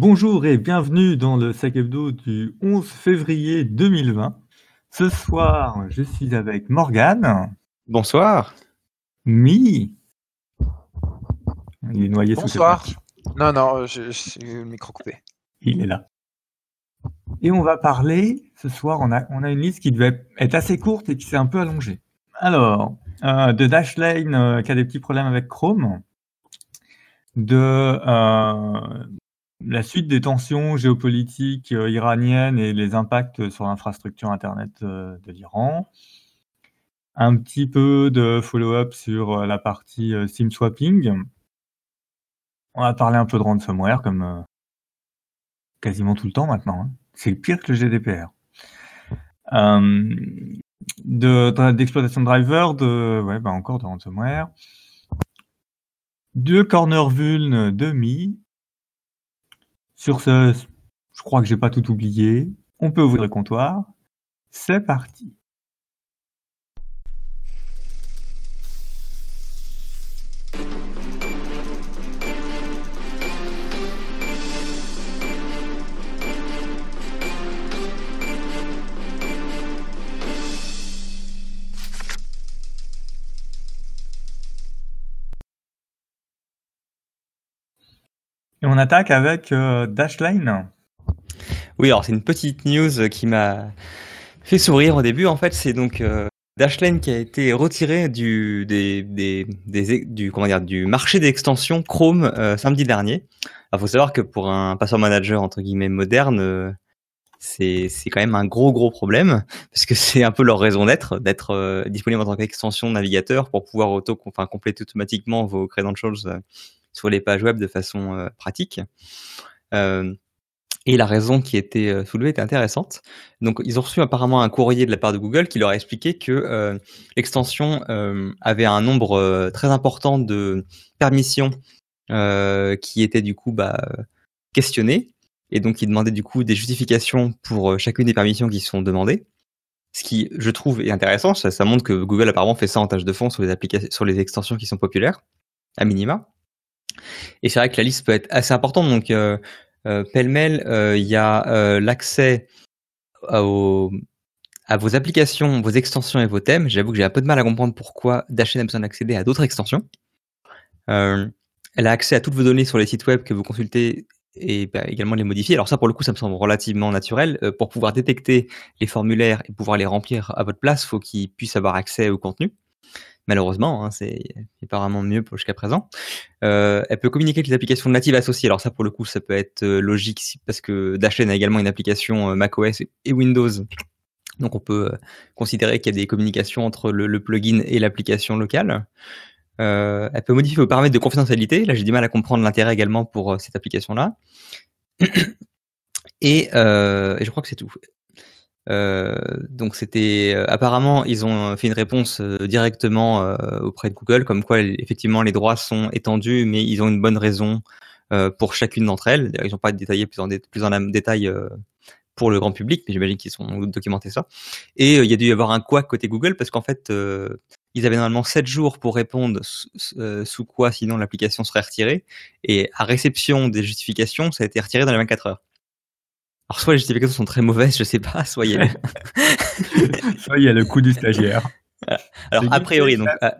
Bonjour et bienvenue dans le sac hebdo du 11 février 2020. Ce soir, je suis avec Morgane. Bonsoir. Mi. Il est noyé sous Bonsoir. Non, non, je, suis le micro coupé. Il est là. Et on va parler, ce soir, on a, on a une liste qui devait être assez courte et qui s'est un peu allongée. Alors, euh, de Dashlane euh, qui a des petits problèmes avec Chrome, de euh, la suite des tensions géopolitiques euh, iraniennes et les impacts sur l'infrastructure Internet euh, de l'Iran. Un petit peu de follow-up sur euh, la partie SIM swapping. On va parler un peu de ransomware, comme quasiment tout le temps maintenant. Hein. C'est pire que le GDPR. D'exploitation de, driver, de, ouais, bah encore de ransomware. De corner vuln de Mi, sur ce, je crois que j'ai pas tout oublié. On peut ouvrir le comptoir. C'est parti. Et on attaque avec euh, Dashline. Oui, alors c'est une petite news qui m'a fait sourire au début. En fait, c'est donc euh, Dashlane qui a été retiré du, du, du marché d'extension Chrome euh, samedi dernier. Il faut savoir que pour un password manager entre guillemets moderne, euh, c'est quand même un gros gros problème parce que c'est un peu leur raison d'être, d'être euh, disponible en tant qu'extension navigateur pour pouvoir auto, enfin compléter automatiquement vos credentials sur les pages web de façon euh, pratique. Euh, et la raison qui était euh, soulevée était intéressante. Donc, ils ont reçu apparemment un courrier de la part de Google qui leur a expliqué que l'extension avait un nombre très important de permissions qui étaient du coup bah, questionnées. Et donc, ils demandaient du coup des justifications pour chacune des permissions qui sont demandées. Ce qui, je trouve, est intéressant. Ça, montre que Google apparemment fait ça en tâche de fond sur les, sur les extensions qui sont populaires, à minima. Et c'est vrai que la liste peut être assez importante. Donc, euh, euh, pêle-mêle, euh, il y a l'accès à vos applications, vos extensions et vos thèmes. J'avoue que j'ai un peu de mal à comprendre pourquoi Dashlane a besoin d'accéder à d'autres extensions. elle a accès à toutes vos données sur les sites web que vous consultez et bah, également les modifier. Alors ça, pour le coup, ça me semble relativement naturel. pour pouvoir détecter les formulaires et pouvoir les remplir à votre place, il faut qu'ils puissent avoir accès au contenu malheureusement, hein, c'est apparemment mieux jusqu'à présent. Euh, elle peut communiquer avec les applications natives associées. Alors ça, pour le coup, ça peut être euh, logique parce que Dashlane a également une application euh, macOS et Windows. Donc on peut considérer qu'il y a des communications entre le, plugin et l'application locale. elle peut modifier vos paramètres de confidentialité. Là, j'ai du mal à comprendre l'intérêt également pour cette application-là. Et, et, je crois que c'est tout. Euh, donc c'était euh, apparemment ils ont fait une réponse euh, directement auprès de Google comme quoi effectivement les droits sont étendus mais ils ont une bonne raison pour chacune d'entre elles. Ils n'ont pas détaillé plus en, plus en détail pour le grand public, mais j'imagine qu'ils ont documenté ça. Et il y a dû y avoir un quoi côté Google parce qu'en fait ils avaient normalement 7 jours pour répondre sous quoi sinon l'application serait retirée et à réception des justifications ça a été retiré dans les 24 heures. Alors soit les justifications sont très mauvaises, je sais pas, soit il y a, soit il y a le coup du stagiaire. Alors a priori, donc, à,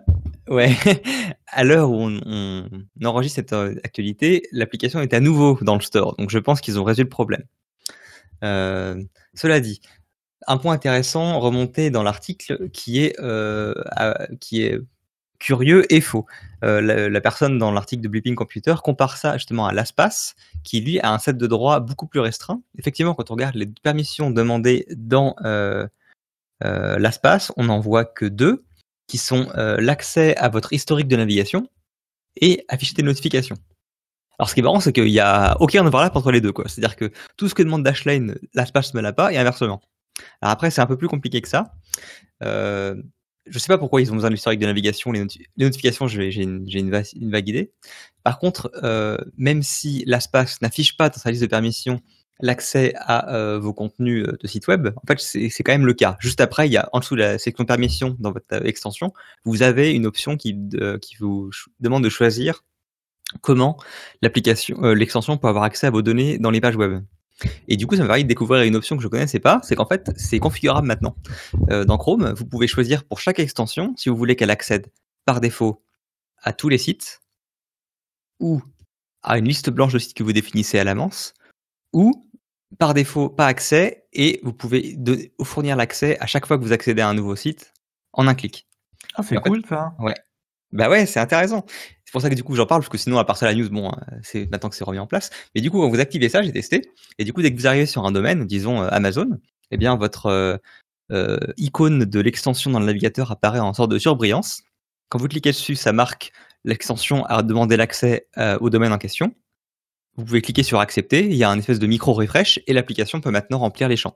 ouais, à l'heure où on, enregistre cette euh, actualité, l'application est à nouveau dans le store, donc je pense qu'ils ont résolu le problème. Euh, cela dit, un point intéressant remonté dans l'article qui est euh, qui est curieux et faux. Euh, la, personne dans l'article de Blipping Computer compare ça justement à l'ASPAS, qui lui a un set de droits beaucoup plus restreint. Effectivement, quand on regarde les permissions demandées dans euh, euh, l'ASPAS, on n'en voit que deux, qui sont l'accès à votre historique de navigation et afficher des notifications. Alors ce qui est marrant, c'est qu'il n'y a aucun overlap entre les deux. C'est-à-dire que tout ce que demande Dashlane, l'ASPAS ne l'a pas, et inversement. Alors après, c'est un peu plus compliqué que ça. Je sais pas pourquoi ils ont besoin de l'historique de navigation. Les, notifications, j'ai une, vague idée. Par contre, euh, même si l'ASPAS n'affiche pas dans sa liste de permissions l'accès à euh, vos contenus euh, de site web, en fait, c'est quand même le cas. Juste après, il y a en dessous de la section permission dans votre extension, vous avez une option qui, qui vous demande de choisir comment l'application, l'extension peut avoir accès à vos données dans les pages web. Et du coup, ça m'a permis de découvrir une option que je ne connaissais pas, c'est qu'en fait, c'est configurable maintenant. dans Chrome, vous pouvez choisir pour chaque extension si vous voulez qu'elle accède par défaut à tous les sites ou à une liste blanche de sites que vous définissez à l'avance ou par défaut pas accès et vous pouvez fournir l'accès à chaque fois que vous accédez à un nouveau site en un clic. Ah, c'est cool ça. Ouais. Bah ouais, c'est intéressant. C'est pour ça que du coup j'en parle parce que sinon à part ça la news, bon, euh, c'est maintenant que c'est remis en place. Mais du coup, quand vous activez ça, j'ai testé et du coup dès que vous arrivez sur un domaine, disons euh, Amazon, eh bien votre euh, icône de l'extension dans le navigateur apparaît en sorte de surbrillance. Quand vous cliquez dessus, ça marque l'extension a demandé l'accès au domaine en question. Vous pouvez cliquer sur accepter, il y a un espèce de micro refresh et l'application peut maintenant remplir les champs.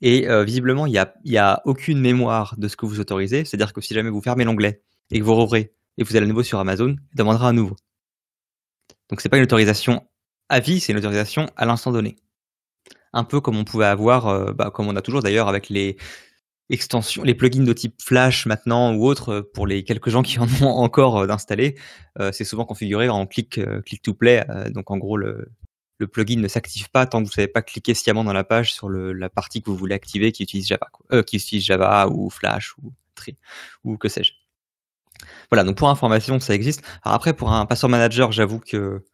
Et visiblement, il n'y a, a aucune mémoire de ce que vous autorisez. C'est-à-dire que si jamais vous fermez l'onglet et que vous rouvrez et vous allez à nouveau sur Amazon, il demandera à nouveau. Donc c'est pas une autorisation à vie, c'est une autorisation à l'instant donné. Un peu comme on pouvait avoir, bah, comme on a toujours d'ailleurs avec les extensions, les plugins de type Flash maintenant ou autres pour les quelques gens qui en ont encore d'installer. c'est souvent configuré en click, click to play. donc en gros le, plugin ne s'active pas tant que vous n'avez pas cliqué sciemment dans la page sur le, la partie que vous voulez activer qui utilise Java, euh, qui utilise Java ou Flash ou ou que sais-je. Voilà, donc pour information, ça existe. Après, pour un password manager, j'avoue que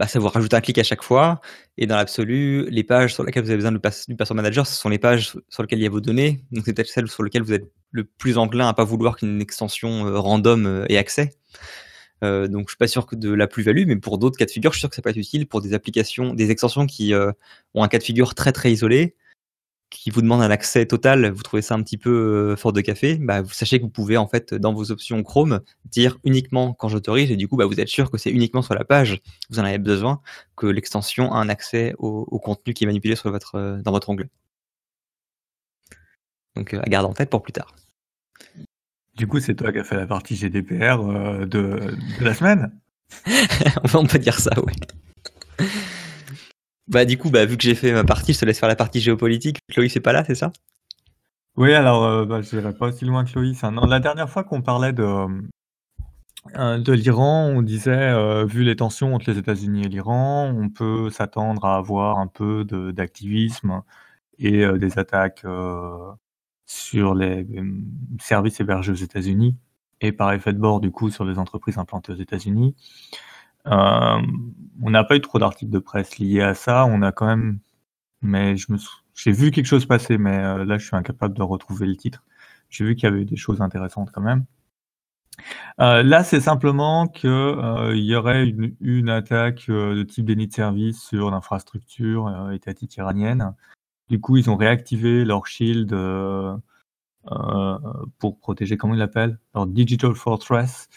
bah, ça vous rajoute un clic à chaque fois. Et dans l'absolu, les pages sur lesquelles vous avez besoin du, password manager, ce sont les pages sur lesquelles il y a vos données. Donc c'est peut-être celles sur lesquelles vous êtes le plus enclin à pas vouloir qu'une extension euh, random euh, ait accès. Euh, donc je suis pas sûr que de la plus-value, mais pour d'autres cas de figure, je suis sûr que ça peut être utile pour des applications, des extensions qui ont un cas de figure très très isolé, qui vous demandent un accès total. Vous trouvez ça un petit peu euh, fort de café, bah, vous sachez que vous pouvez en fait dans vos options Chrome dire uniquement quand j'autorise, et du coup bah, vous êtes sûr que c'est uniquement sur la page vous en avez besoin que l'extension a un accès au, au, contenu qui est manipulé sur votre, dans votre onglet. Donc à garder en tête pour plus tard. Du coup, c'est toi qui as fait la partie GDPR euh, de, la semaine? On peut dire ça, oui. Bah, du coup, bah, vu que j'ai fait ma partie, je te laisse faire la partie géopolitique. Chloé, c'est pas là, c'est ça? Oui, alors, euh, bah, je pas aussi loin que la dernière fois qu'on parlait de, euh, de l'Iran, on disait, vu les tensions entre les États-Unis et l'Iran, on peut s'attendre à avoir un peu d'activisme et des attaques sur les services hébergés aux États-Unis et par effet de bord du coup sur les entreprises implantées aux États-Unis. Euh, on n'a pas eu trop d'articles de presse liés à ça. On a quand même, mais j'ai vu quelque chose passer, mais euh, là je suis incapable de retrouver le titre. J'ai vu qu'il y avait eu des choses intéressantes quand même. Euh, là, c'est simplement que il y aurait une, une attaque de type déni de service sur l'infrastructure étatique iranienne du coup, ils ont réactivé leur shield pour protéger, comment ils l'appellent? Leur Digital Fortress,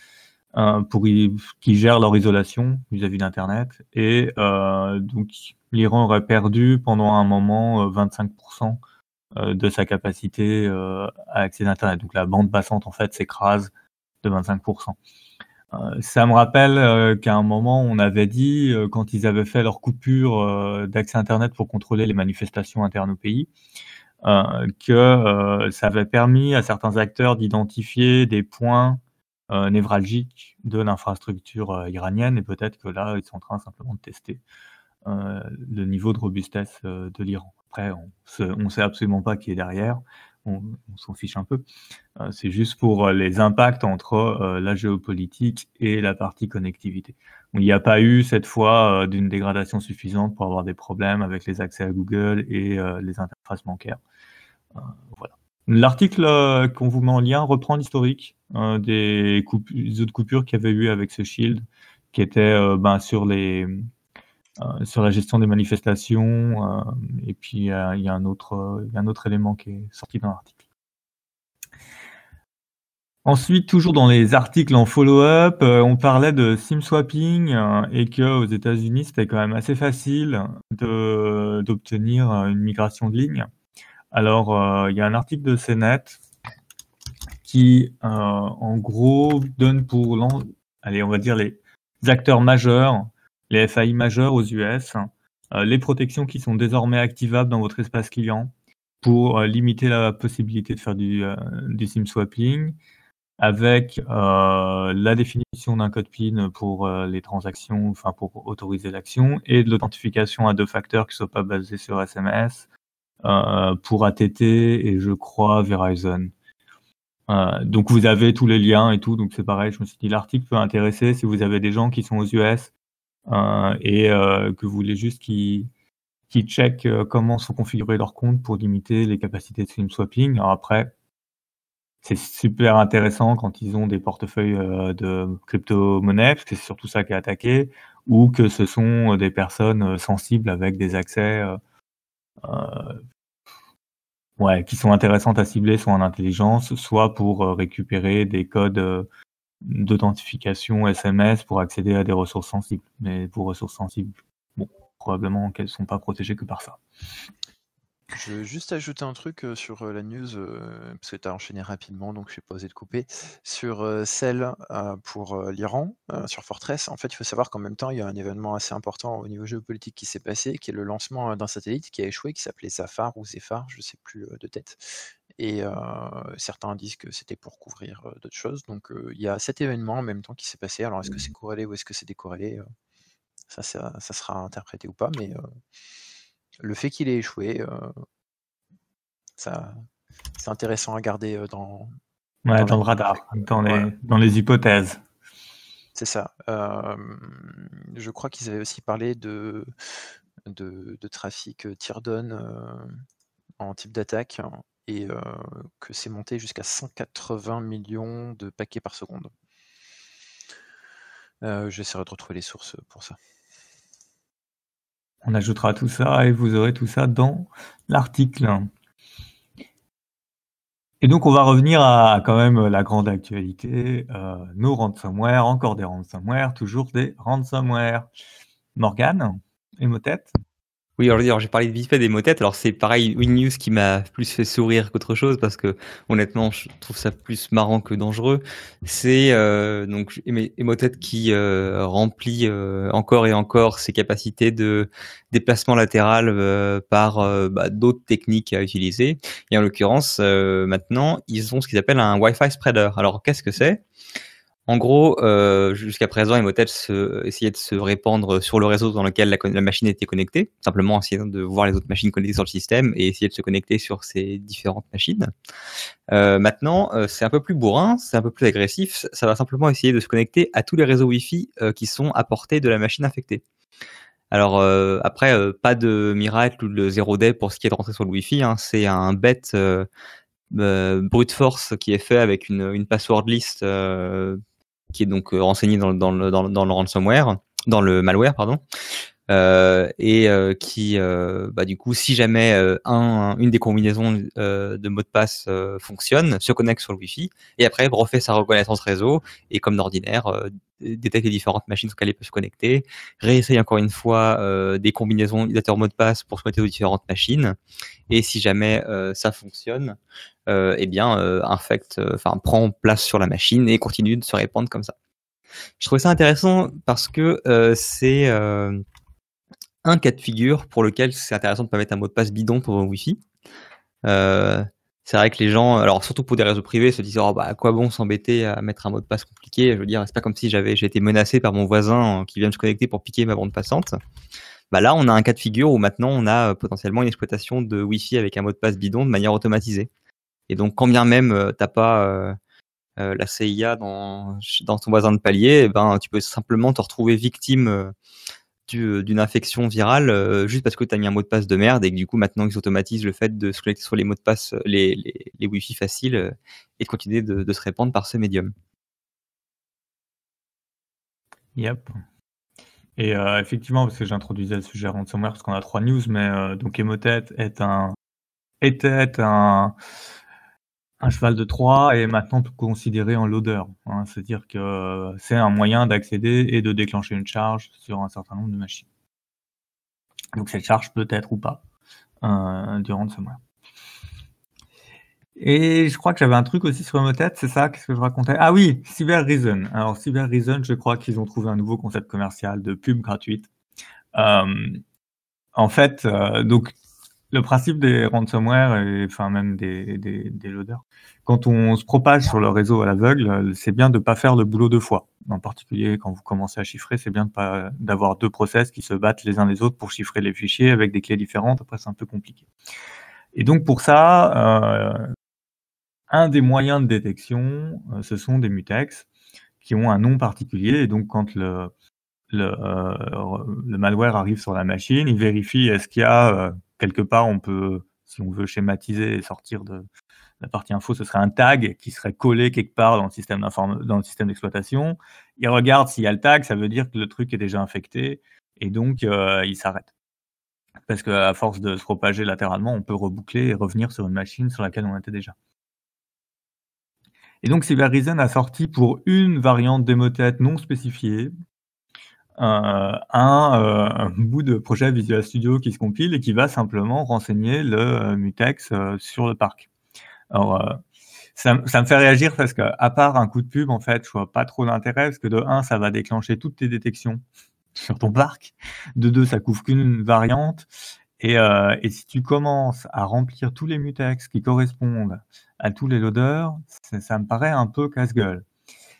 pour qui gère leur isolation vis-à-vis d'Internet. Et donc, l'Iran aurait perdu pendant un moment 25% de sa capacité à accéder à Internet. Donc, la bande passante, en fait, s'écrase de 25%. Euh, ça me rappelle euh, qu'à un moment, on avait dit, euh, quand ils avaient fait leur coupure d'accès Internet pour contrôler les manifestations internes au pays, que ça avait permis à certains acteurs d'identifier des points névralgiques de l'infrastructure iranienne. Et peut-être que là, ils sont en train simplement de tester le niveau de robustesse de l'Iran. Après, on ne sait absolument pas qui est derrière on, s'en fiche un peu. Euh, c'est juste pour euh, les impacts entre euh, la géopolitique et la partie connectivité. Il n'y a pas eu cette fois d'une dégradation suffisante pour avoir des problèmes avec les accès à Google et les interfaces bancaires. voilà. L'article qu'on vous met en lien reprend l'historique des, autres coupures qu'il y avait eu avec ce shield, qui était ben, sur les euh, sur la gestion des manifestations. Euh, et puis, il y a, un autre, un autre élément qui est sorti dans l'article. Ensuite, toujours dans les articles en follow-up, euh, on parlait de SIM swapping et que aux États-Unis, c'était quand même assez facile d'obtenir une migration de ligne. Alors, il y a un article de CNET qui, en gros, donne pour, on va dire les acteurs majeurs les FAI majeurs aux US, euh, les protections qui sont désormais activables dans votre espace client pour euh, limiter la possibilité de faire du, euh, SIM swapping, avec euh, la définition d'un code PIN pour euh, les transactions, enfin pour autoriser l'action, et de l'authentification à deux facteurs qui ne soient pas basés sur SMS euh, pour ATT et je crois Verizon. donc vous avez tous les liens et tout, donc c'est pareil, je me suis dit l'article peut intéresser si vous avez des gens qui sont aux US et que vous voulez juste qu'ils qui checkent comment sont configurés leurs comptes pour limiter les capacités de stream swapping. Alors après, c'est super intéressant quand ils ont des portefeuilles euh, de crypto-monnaies, parce que c'est surtout ça qui est attaqué, ou que ce sont des personnes euh, sensibles avec des accès euh, ouais, qui sont intéressantes à cibler, soit en intelligence, soit pour récupérer des codes d'authentification SMS pour accéder à des ressources sensibles. Mais pour ressources sensibles, bon, probablement qu'elles ne sont pas protégées que par ça. Je veux juste ajouter un truc sur la news, parce que tu as enchaîné rapidement, donc je vais pas osé de couper. Sur celle pour l'Iran, sur Fortress, en fait, il faut savoir qu'en même temps, il y a un événement assez important au niveau géopolitique qui s'est passé, qui est le lancement d'un satellite qui a échoué, qui s'appelait Zafar ou Zephyr, je sais plus de tête. Et certains disent que c'était pour couvrir d'autres choses. Donc il y a cet événement en même temps qui s'est passé. Alors est-ce que c'est mmh. corrélé ou est-ce que c'est décorrélé ça, ça, ça, sera interprété ou pas, mais le fait qu'il ait échoué, euh, ça, c'est intéressant à garder euh, dans, dans, le radar, dans les, dans les hypothèses. C'est ça. je crois qu'ils avaient aussi parlé de, de, trafic euh, teardown en type d'attaque et que c'est monté jusqu'à 180 millions de paquets par seconde. J'essaierai de retrouver les sources pour ça. On ajoutera tout ça et vous aurez tout ça dans l'article. Et donc on va revenir à quand même la grande actualité, euh, nos ransomware, encore des ransomware, toujours des ransomware. Morgane, Emotet oui, alors j'ai parlé vite fait des. Alors c'est pareil, WinNews qui m'a plus fait sourire qu'autre chose parce que honnêtement, je trouve ça plus marrant que dangereux. C'est euh, donc Emotet qui euh, remplit euh, encore et encore ses capacités de déplacement latéral euh, par euh, bah, d'autres techniques à utiliser. Et en l'occurrence, maintenant, ils ont ce qu'ils appellent un Wi-Fi spreader. Alors qu'est-ce que c'est? En gros, euh, jusqu'à présent, Emotet essayait de se répandre sur le réseau dans lequel la, machine était connectée, simplement essayant de voir les autres machines connectées sur le système et essayer de se connecter sur ces différentes machines. Euh, maintenant, euh, c'est un peu plus bourrin, c'est un peu plus agressif, ça va simplement essayer de se connecter à tous les réseaux Wi-Fi qui sont à portée de la machine infectée. Alors après, pas de miracle ou de zéro day pour ce qui est de rentrer sur le Wi-Fi, hein, c'est un bête brute force qui est fait avec une password list qui est donc euh, renseigné dans, dans, le, dans, le ransomware, dans le malware, pardon. Euh, et euh, qui, bah, du coup, si jamais un, une des combinaisons de mots de passe fonctionne, se connecte sur le Wi-Fi et après refait sa reconnaissance réseau et comme d'ordinaire détecte les différentes machines sur lesquelles il peut se connecter, réessaye encore une fois des combinaisons utilisateur mot de passe pour se connecter aux différentes machines et si jamais ça fonctionne, eh bien infecte, enfin prend place sur la machine et continue de se répandre comme ça. Je trouvais ça intéressant parce que c'est un cas de figure pour lequel c'est intéressant de pas mettre un mot de passe bidon pour Wi-Fi. Euh, c'est vrai que les gens, alors surtout pour des réseaux privés, se disent oh, bah, à quoi bon s'embêter à mettre un mot de passe compliqué? Je veux dire, c'est pas comme si j'avais j'ai été menacé par mon voisin qui vient de se connecter pour piquer ma bande passante. Bah là, on a un cas de figure où maintenant on a euh, potentiellement une exploitation de Wi-Fi avec un mot de passe bidon de manière automatisée. Et donc, quand bien même euh, t'as pas la CIA dans, dans ton voisin de palier, eh ben tu peux simplement te retrouver victime euh, d'une infection virale euh, juste parce que tu as mis un mot de passe de merde et que du coup maintenant ils automatisent le fait de se connecter sur les mots de passe, euh, les, les, les Wi-Fi faciles et de continuer de, se répandre par ce médium. Yep. Et effectivement, parce que j'introduisais le sujet ransomware, parce qu'on a trois news, mais donc Emotet est un était un un cheval de Troie est maintenant considéré en loader. Hein. C'est-à-dire que c'est un moyen d'accéder et de déclencher une charge sur un certain nombre de machines. Donc cette charge peut être ou pas euh, durant ce mois. Et je crois que j'avais un truc aussi sur tête, c'est ça Qu'est-ce que je racontais? Ah oui, Cyber Reason. Alors Cyber Reason, je crois qu'ils ont trouvé un nouveau concept commercial de pub gratuite. Euh, en fait, euh, donc le principe des ransomware et enfin même des, loaders, quand on se propage sur le réseau à l'aveugle, c'est bien de ne pas faire le boulot deux fois. En particulier, quand vous commencez à chiffrer, c'est bien d'avoir deux process qui se battent les uns les autres pour chiffrer les fichiers avec des clés différentes. Après, c'est un peu compliqué. Et donc pour ça, euh, un des moyens de détection, euh, ce sont des mutex qui ont un nom particulier. Et donc quand le, le, euh, le malware arrive sur la machine, il vérifie est-ce qu'il y a quelque part, on peut, si on veut schématiser et sortir de la partie info, ce serait un tag qui serait collé quelque part dans le système d'exploitation. Il regarde s'il y a le tag, ça veut dire que le truc est déjà infecté et donc il s'arrête parce qu'à force de se propager latéralement, on peut reboucler et revenir sur une machine sur laquelle on était déjà. Et donc Cyberreason a sorti pour une variante d'Emotet non spécifiée euh, un, euh, un, bout de projet Visual Studio qui se compile et qui va simplement renseigner le euh, mutex sur le parc. Alors, ça, me fait réagir parce que, à part un coup de pub, en fait, je vois pas trop d'intérêt parce que de un, ça va déclencher toutes tes détections sur ton parc. De deux, ça couvre qu'une variante. Et, euh, et, si tu commences à remplir tous les mutex qui correspondent à tous les loaders, ça, me paraît un peu casse-gueule.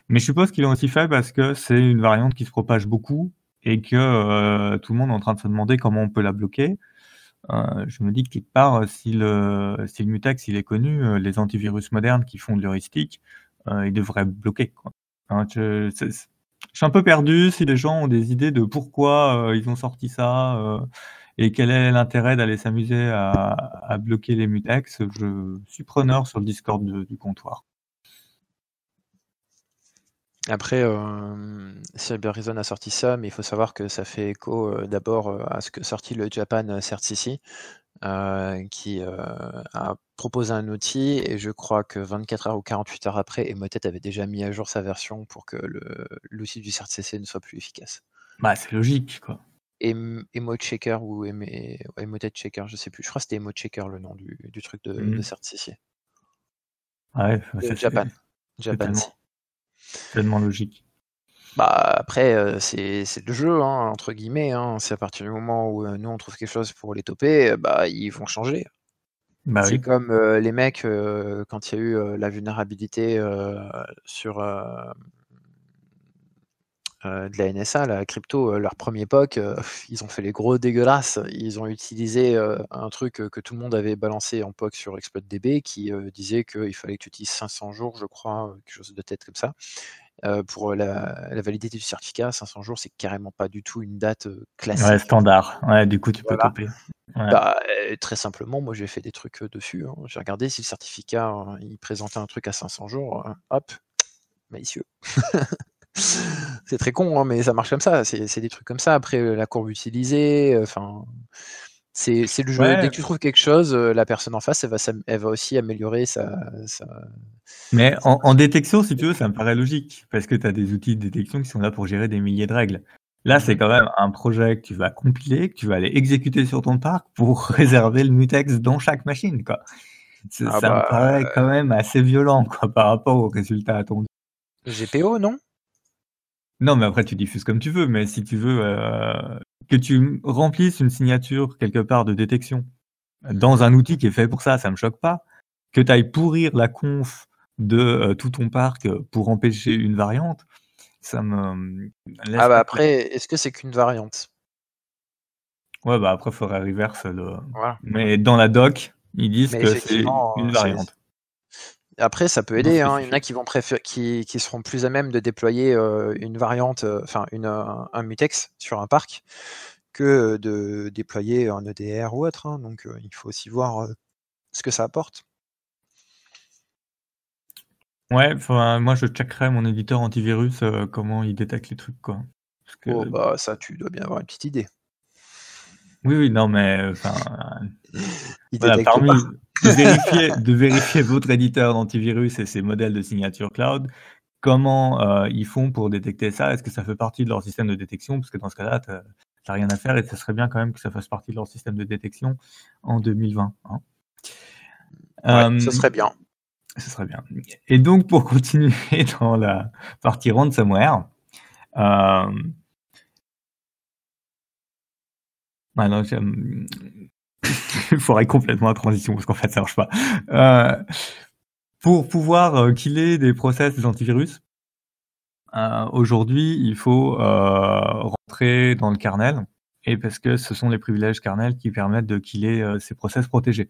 Mais je suppose qu'ils l'ont aussi fait parce que c'est une variante qui se propage beaucoup et que euh, tout le monde est en train de se demander comment on peut la bloquer. Euh, je me dis que quelque part, si le, si le mutex il est connu, euh, les antivirus modernes qui font de l'heuristique, euh, ils devraient bloquer. Hein, je, suis un peu perdu si les gens ont des idées de pourquoi euh, ils ont sorti ça euh, et quel est l'intérêt d'aller s'amuser à, bloquer les mutex. Je suis preneur sur le Discord du comptoir. Après, euh, Cyberreason a sorti ça, mais il faut savoir que ça fait écho euh, d'abord à ce que sorti le Japan CertCC, euh, qui euh, a proposé un outil et je crois que 24 heures ou 48 heures après, Emotet avait déjà mis à jour sa version pour que l'outil du CertCC ne soit plus efficace. Bah, c'est logique, quoi. Checker ou Emotet Checker, je sais plus. Je crois que c'était Checker le nom du, truc de, mmh. CertCC. Ouais, c'est Japan. Japan. Tellement logique. Bah, après, euh, c'est le jeu, hein, entre guillemets, hein. C'est à partir du moment où, euh, nous, on trouve quelque chose pour les toper, euh, bah, ils vont changer. Bah c'est comme, les mecs, quand il y a eu, la vulnérabilité, sur, de la NSA, la crypto, leur premier POC, ils ont fait les gros dégueulasses. Ils ont utilisé, un truc, que tout le monde avait balancé en POC sur ExploitDB qui, disait qu'il fallait que tu utilises 500 jours, je crois, quelque chose de tête comme ça. Euh, pour la, validité du certificat, 500 jours, c'est carrément pas du tout une date classique. Ouais, standard. Ouais, du coup, tu peux taper. Bah, très simplement, moi j'ai fait des trucs dessus. Hein. J'ai regardé si le certificat hein, il présentait un truc à 500 jours, hein, hop, malicieux. c'est très con, mais ça marche comme ça. C'est des trucs comme ça. Après, la courbe utilisée, enfin. C'est le jeu. Dès que tu trouves quelque chose, euh, la personne en face, elle va, elle va aussi améliorer sa. Mais en, détection, si tu veux, ça me paraît logique, parce que tu as des outils de détection qui sont là pour gérer des milliers de règles. Là, c'est quand même un projet que tu vas compiler, que tu vas aller exécuter sur ton parc pour réserver le mutex dans chaque machine. Quoi. Ça, ah me bah, paraît quand même assez violent quoi, par rapport aux résultats attendus. GPO, non? Non, mais après, tu diffuses comme tu veux, mais si tu veux euh, que tu remplisses une signature quelque part de détection dans un outil qui est fait pour ça, ça me choque pas. Que tu ailles pourrir la conf de euh, tout ton parc pour empêcher une variante, ça me Ah bah après, est-ce que c'est qu'une variante? Ouais, bah après, il faudrait reverse le. Mais dans la doc, ils disent que c'est une variante. Après, ça peut aider. Hein. Il y en a qui vont préférer, qui, qui, seront plus à même de déployer euh, une variante, euh, enfin une, un, mutex sur un parc que de déployer un EDR ou autre. Hein. Donc, euh, il faut aussi voir ce que ça apporte. Ouais, moi je checkerais mon éditeur antivirus comment il détecte les trucs quoi. Oh bah ça, tu dois bien avoir une petite idée. Oui, oui, non, mais enfin, voilà, parmi, de vérifier, de vérifier votre éditeur d'antivirus et ses modèles de signature cloud. Comment euh, ils font pour détecter ça? Est-ce que ça fait partie de leur système de détection? Parce que dans ce cas-là, tu n'as rien à faire et ce serait bien quand même que ça fasse partie de leur système de détection en 2020. Hein. Euh, ce serait bien. Ce serait bien. Et donc, pour continuer dans la partie ransomware, euh, alors, il faudrait complètement la transition parce qu'en fait ça marche pas. Euh, pour pouvoir euh, killer des process antivirus, euh, aujourd'hui il faut rentrer dans le kernel et parce que ce sont les privilèges kernel qui permettent de killer ces process protégés.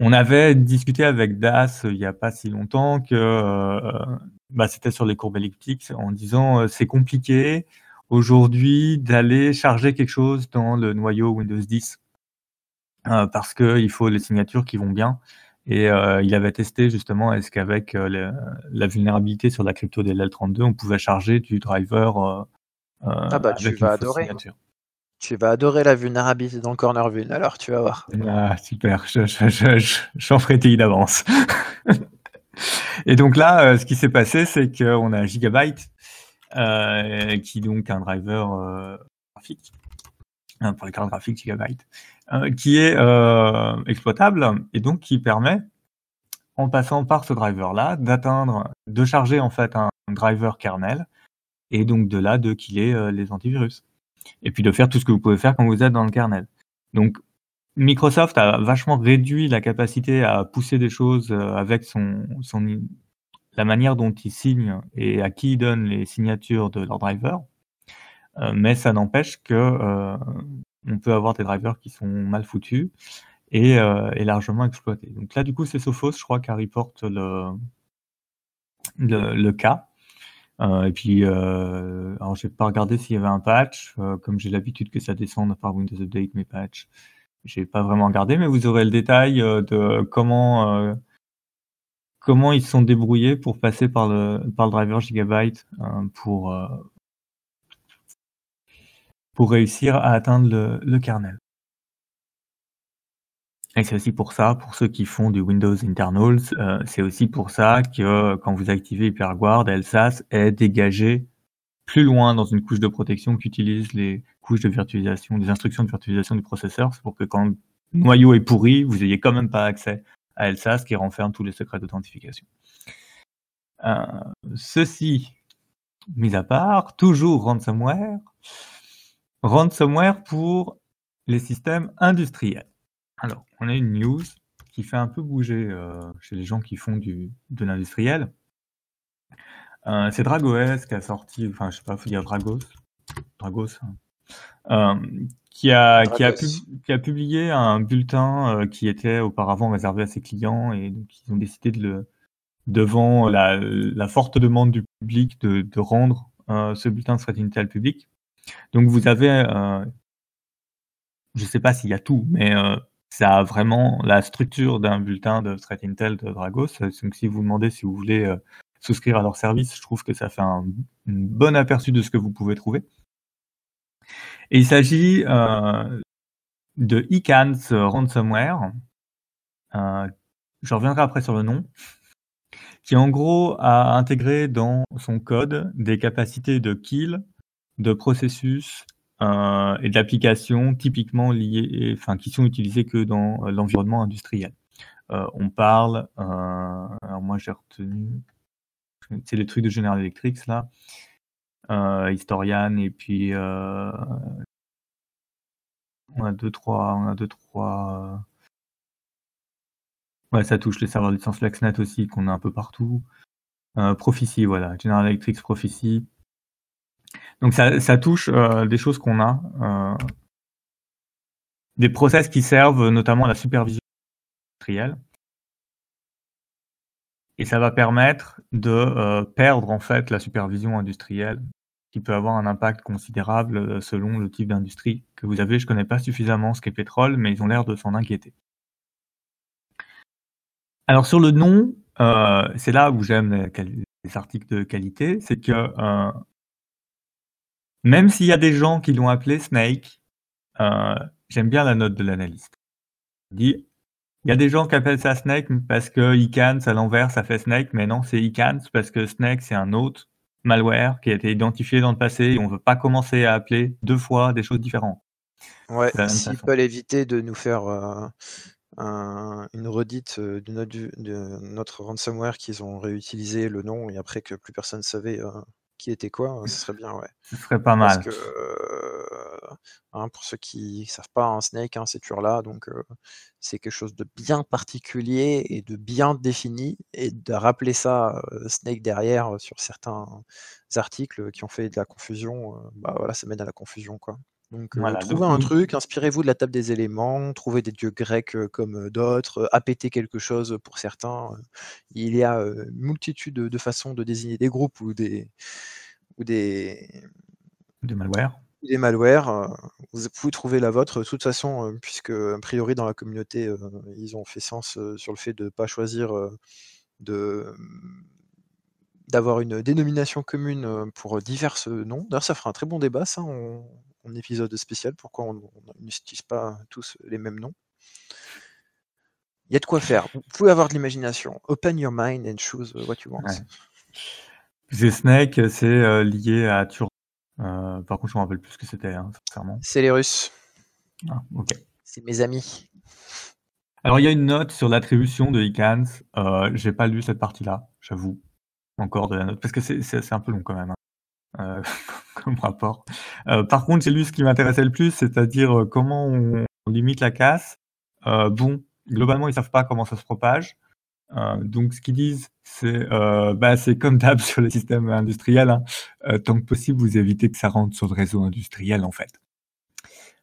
On avait discuté avec Das il n'y a pas si longtemps que bah, c'était sur les courbes elliptiques en disant c'est compliqué aujourd'hui d'aller charger quelque chose dans le noyau Windows 10 euh, parce qu'il faut les signatures qui vont bien. Et euh, il avait testé justement est-ce qu'avec euh, la vulnérabilité sur la crypto DLL32, on pouvait charger du driver ah bah, tu vas adorer. Tu vas adorer la vulnérabilité dans corner vune, alors tu vas voir. Ah, super, j'en je, je, ferai d'avance. Et donc là, ce qui s'est passé, c'est qu'on a Gigabyte euh, qui est donc un driver euh, graphique hein, pour les cartes graphiques Gigabyte, euh, qui est exploitable et donc qui permet, en passant par ce driver-là, d'atteindre, de charger en fait un driver kernel et donc de là de killer les antivirus. Et puis de faire tout ce que vous pouvez faire quand vous êtes dans le kernel. Donc Microsoft a vachement réduit la capacité à pousser des choses avec son, la manière dont ils signent et à qui ils donnent les signatures de leurs drivers. Euh, mais ça n'empêche que euh, on peut avoir des drivers qui sont mal foutus et, euh, largement exploités. Donc là, du coup, c'est Sophos, je crois, qui reporte le, le, cas. et puis, alors j'ai pas regardé s'il y avait un patch, comme j'ai l'habitude que ça descende par Windows Update mes patchs. J'ai pas vraiment regardé, mais vous aurez le détail de comment comment ils se sont débrouillés pour passer par le, par driver Gigabyte euh, pour, euh, pour réussir à atteindre le, kernel. Et c'est aussi pour ça, pour ceux qui font du Windows Internals, euh, c'est aussi pour ça que quand vous activez HyperGuard, LSAS est dégagé plus loin dans une couche de protection qu'utilisent les couches de virtualisation, des instructions de virtualisation du processeur. C'est pour que quand le noyau est pourri, vous n'ayez quand même pas accès à Elsas qui renferme tous les secrets d'authentification. Euh, ceci mis à part, toujours ransomware. Ransomware pour les systèmes industriels. Alors, on a une news qui fait un peu bouger euh, chez les gens qui font du, de l'industriel. Euh, c'est DragOS qui a sorti, enfin, je sais pas, faut dire Dragos, Dragos, hein qui a, qui a, qui a publié un bulletin euh, qui était auparavant réservé à ses clients et donc ils ont décidé de le, devant la, la forte demande du public de, de rendre euh, ce bulletin de Threat Intel public. Donc vous avez, euh, je ne sais pas s'il y a tout, mais ça a vraiment la structure d'un bulletin de Threat Intel de Dragos. Donc si vous demandez si vous voulez souscrire à leur service, je trouve que ça fait un, un bon aperçu de ce que vous pouvez trouver. Et il s'agit euh, de ICANS Ransomware. Euh, je reviendrai après sur le nom qui en gros a intégré dans son code des capacités de kill, de processus euh, et d'applications typiquement liées, enfin qui sont utilisées que dans l'environnement industriel. on parle, alors moi j'ai retenu, c'est les trucs de General Electric là, Historian et puis euh, on a deux trois on a deux trois ouais ça touche les serveurs licence LexNet aussi qu'on a un peu partout. Euh, Prophecy voilà General Electric Prophecy donc ça, ça touche des choses qu'on a des process qui servent notamment à la supervision industrielle. Et ça va permettre de perdre en fait la supervision industrielle qui peut avoir un impact considérable euh, selon le type d'industrie que vous avez. Je ne connais pas suffisamment ce qu'est pétrole, mais ils ont l'air de s'en inquiéter. Alors sur le nom, euh, c'est là où j'aime les, articles de qualité, c'est que euh, même s'il y a des gens qui l'ont appelé Snake, j'aime bien la note de l'analyste. Il dit, il y a des gens qui appellent ça Snake parce que Icans à l'envers ça fait Snake, mais non, c'est Icans parce que Snake c'est un autre malware qui a été identifié dans le passé et on ne veut pas commencer à appeler deux fois des choses différentes. Ouais, s'ils peuvent éviter de nous faire euh, une redite euh, de notre, de notre ransomware qu'ils ont réutilisé le nom et après que plus personne savait euh, qui était quoi, ce serait bien, ouais. Ce serait pas mal. Parce que hein, pour ceux qui ne savent pas, un Snake, hein, c'est toujours là, donc c'est quelque chose de bien particulier et de bien défini, et de rappeler ça Snake derrière sur certains articles qui ont fait de la confusion, bah voilà, ça mène à la confusion quoi. Donc trouvez un truc, inspirez-vous de la table des éléments, trouvez des dieux grecs comme d'autres, appétez quelque chose pour certains. Il y a une multitude de, façons de désigner des groupes ou des ou des de malware. Des malwares, vous pouvez trouver la vôtre. De toute façon, puisque a priori dans la communauté, ils ont fait sens sur le fait de ne pas choisir de d'avoir une dénomination commune pour divers noms. D'ailleurs, ça fera un très bon débat, ça, en, épisode spécial. Pourquoi on n'utilise pas tous les mêmes noms Il y a de quoi faire. Vous pouvez avoir de l'imagination. Open your mind and choose what you want. Ouais. Snake, c'est lié à Tur euh, par contre, je me rappelle plus ce que c'était, hein, C'est les Russes. Ah, ok. C'est mes amis. Alors, il y a une note sur l'attribution de Icans. Euh, j'ai pas lu cette partie-là, j'avoue. Encore de la note, parce que c'est un peu long quand même, hein, euh, comme rapport. Euh, par contre, j'ai lu ce qui m'intéressait le plus, c'est-à-dire comment on, limite la casse. bon, globalement, ils savent pas comment ça se propage. Euh, donc, ce qu'ils disent, c'est euh, bah, comme d'hab sur le système industriel. Hein. Euh, tant que possible, vous évitez que ça rentre sur le réseau industriel, en fait.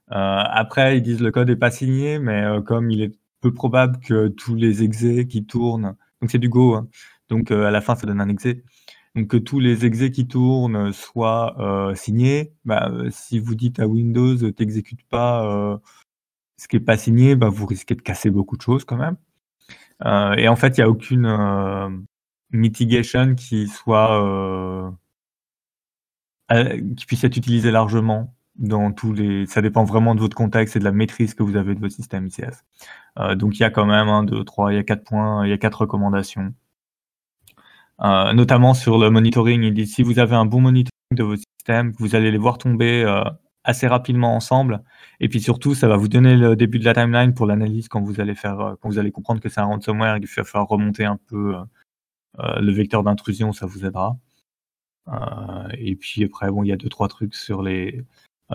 après, ils disent le code n'est pas signé, mais comme il est peu probable que tous les exés qui tournent, donc c'est du Go, hein. donc à la fin ça donne un exé, donc que tous les exés qui tournent soient signés. Bah, si vous dites à Windows, t'exécutes pas ce qui est pas signé, bah, vous risquez de casser beaucoup de choses quand même. Euh, et en fait, il n'y a aucune euh, mitigation qui soit euh, qui puisse être utilisée largement dans tous les. Ça dépend vraiment de votre contexte et de la maîtrise que vous avez de votre système ICS. donc il y a quand même un, deux, trois, il y a quatre points, il y a quatre recommandations. notamment sur le monitoring, il dit si vous avez un bon monitoring de votre système, vous allez les voir tomber assez rapidement ensemble. Et puis surtout, ça va vous donner le début de la timeline pour l'analyse quand vous allez faire, euh, quand vous allez comprendre que c'est un ransomware et qu'il va falloir remonter un peu euh, euh, le vecteur d'intrusion, ça vous aidera. et puis après, bon, il y a deux trois trucs sur les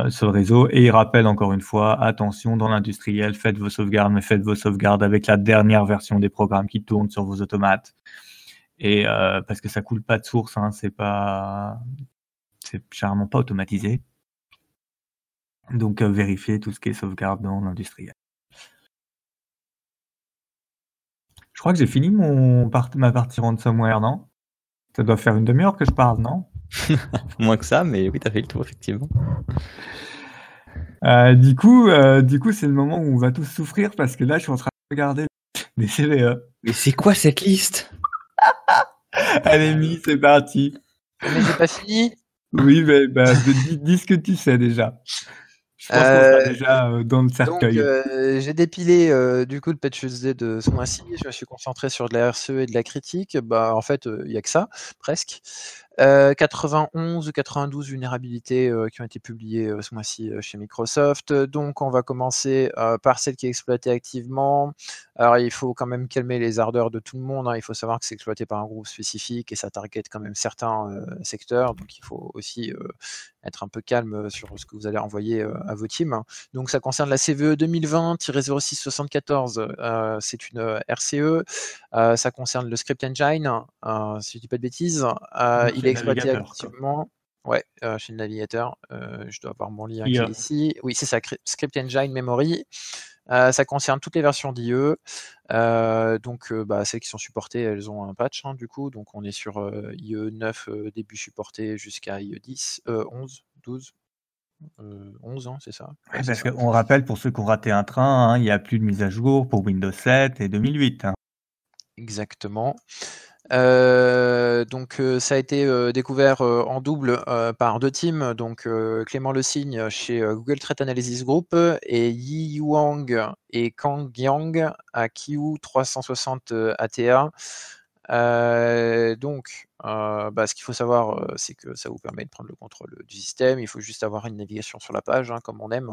sur le réseau. Et il rappelle encore une fois, attention dans l'industriel, faites vos sauvegardes, mais faites vos sauvegardes avec la dernière version des programmes qui tournent sur vos automates. Et parce que ça coule pas de source, hein, c'est pas, c'est généralement pas automatisé. Donc, vérifier tout ce qui est sauvegarde dans l'industriel. Je crois que j'ai fini mon ma partie ransomware, non? Ça doit faire une demi-heure que je parle, non? Moins que ça, mais oui, tu as fait le tour, effectivement. Euh, du coup, euh, du coup, c'est le moment où on va tous souffrir parce que là, je suis en train de regarder les CVE. Mais c'est quoi cette liste? Allez, Mi, c'est parti. Mais j'ai pas fini. Oui, mais bah, dis, ce que tu sais déjà. Je pense euh, déjà euh, dans le cercueil. Euh, j'ai dépilé du coup le patch de ce mois-ci. Je me suis concentré sur de la RCE et de la critique. Bah, en fait, il n'y a que ça, presque. 91 ou 92 vulnérabilités qui ont été publiées ce mois-ci chez Microsoft. Donc, on va commencer par celle qui est exploitée activement. Alors, il faut quand même calmer les ardeurs de tout le monde. Hein. Il faut savoir que c'est exploité par un groupe spécifique et ça target quand même certains secteurs. Donc, il faut aussi être un peu calme sur ce que vous allez envoyer à vos teams. Donc, ça concerne la CVE 2020-0674. c'est une RCE. ça concerne le Script Engine, si je ne dis pas de bêtises. il est exploité activement. Ouais, euh, chez le navigateur, euh, je dois avoir mon lien qui est ici. Oui, c'est ça, Script Engine Memory. Euh, ça concerne toutes les versions d'IE. donc, bah, celles qui sont supportées, elles ont un patch, hein, du coup. Donc, on est sur IE 9 début supporté jusqu'à IE 10, 11, 12. 11 ans, c'est ça. parce qu'on rappelle pour ceux qui ont raté un train, hein, il n'y a plus de mise à jour pour Windows 7 et 2008. Hein. Exactement. Euh, donc euh, ça a été euh, découvert en double par deux teams, donc Clément Le Signe chez Google Threat Analysis Group et Yi Yuang et Kang Yang à Kiu 360 ATA. donc, bah, ce qu'il faut savoir, c'est que ça vous permet de prendre le contrôle du système. Il faut juste avoir une navigation sur la page, hein, comme on aime.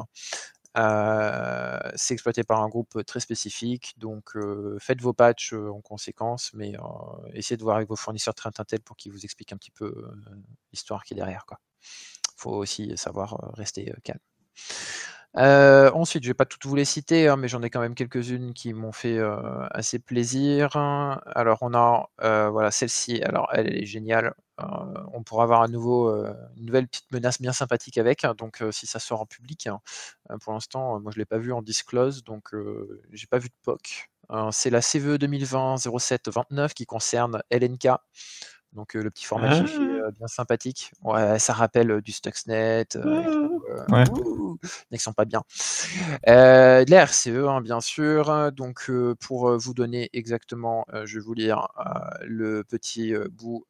Euh, c'est exploité par un groupe très spécifique, donc faites vos patchs en conséquence, mais essayez de voir avec vos fournisseurs très Intel pour qu'ils vous expliquent un petit peu l'histoire qui est derrière. Il faut aussi savoir rester calme. Euh, ensuite, je vais pas toutes vous les citer, hein, mais j'en ai quand même quelques-unes qui m'ont fait euh, assez plaisir. Alors, on a euh, voilà celle-ci. Alors, elle est géniale. Euh, on pourra avoir à nouveau euh, une nouvelle petite menace bien sympathique avec. hein, donc, euh, si ça sort en public, hein. Pour l'instant, moi je l'ai pas vu en disclose, donc j'ai pas vu de POC. Euh, C'est la CVE 2020 07 29 qui concerne LNK. Donc le petit format Ah. fichier euh, bien sympathique. Ouais, ça rappelle du Stuxnet. euh, Ouais. ils sont pas bien. De la RCE, hein, bien sûr. Donc, pour vous donner exactement, je vais vous lire le petit bout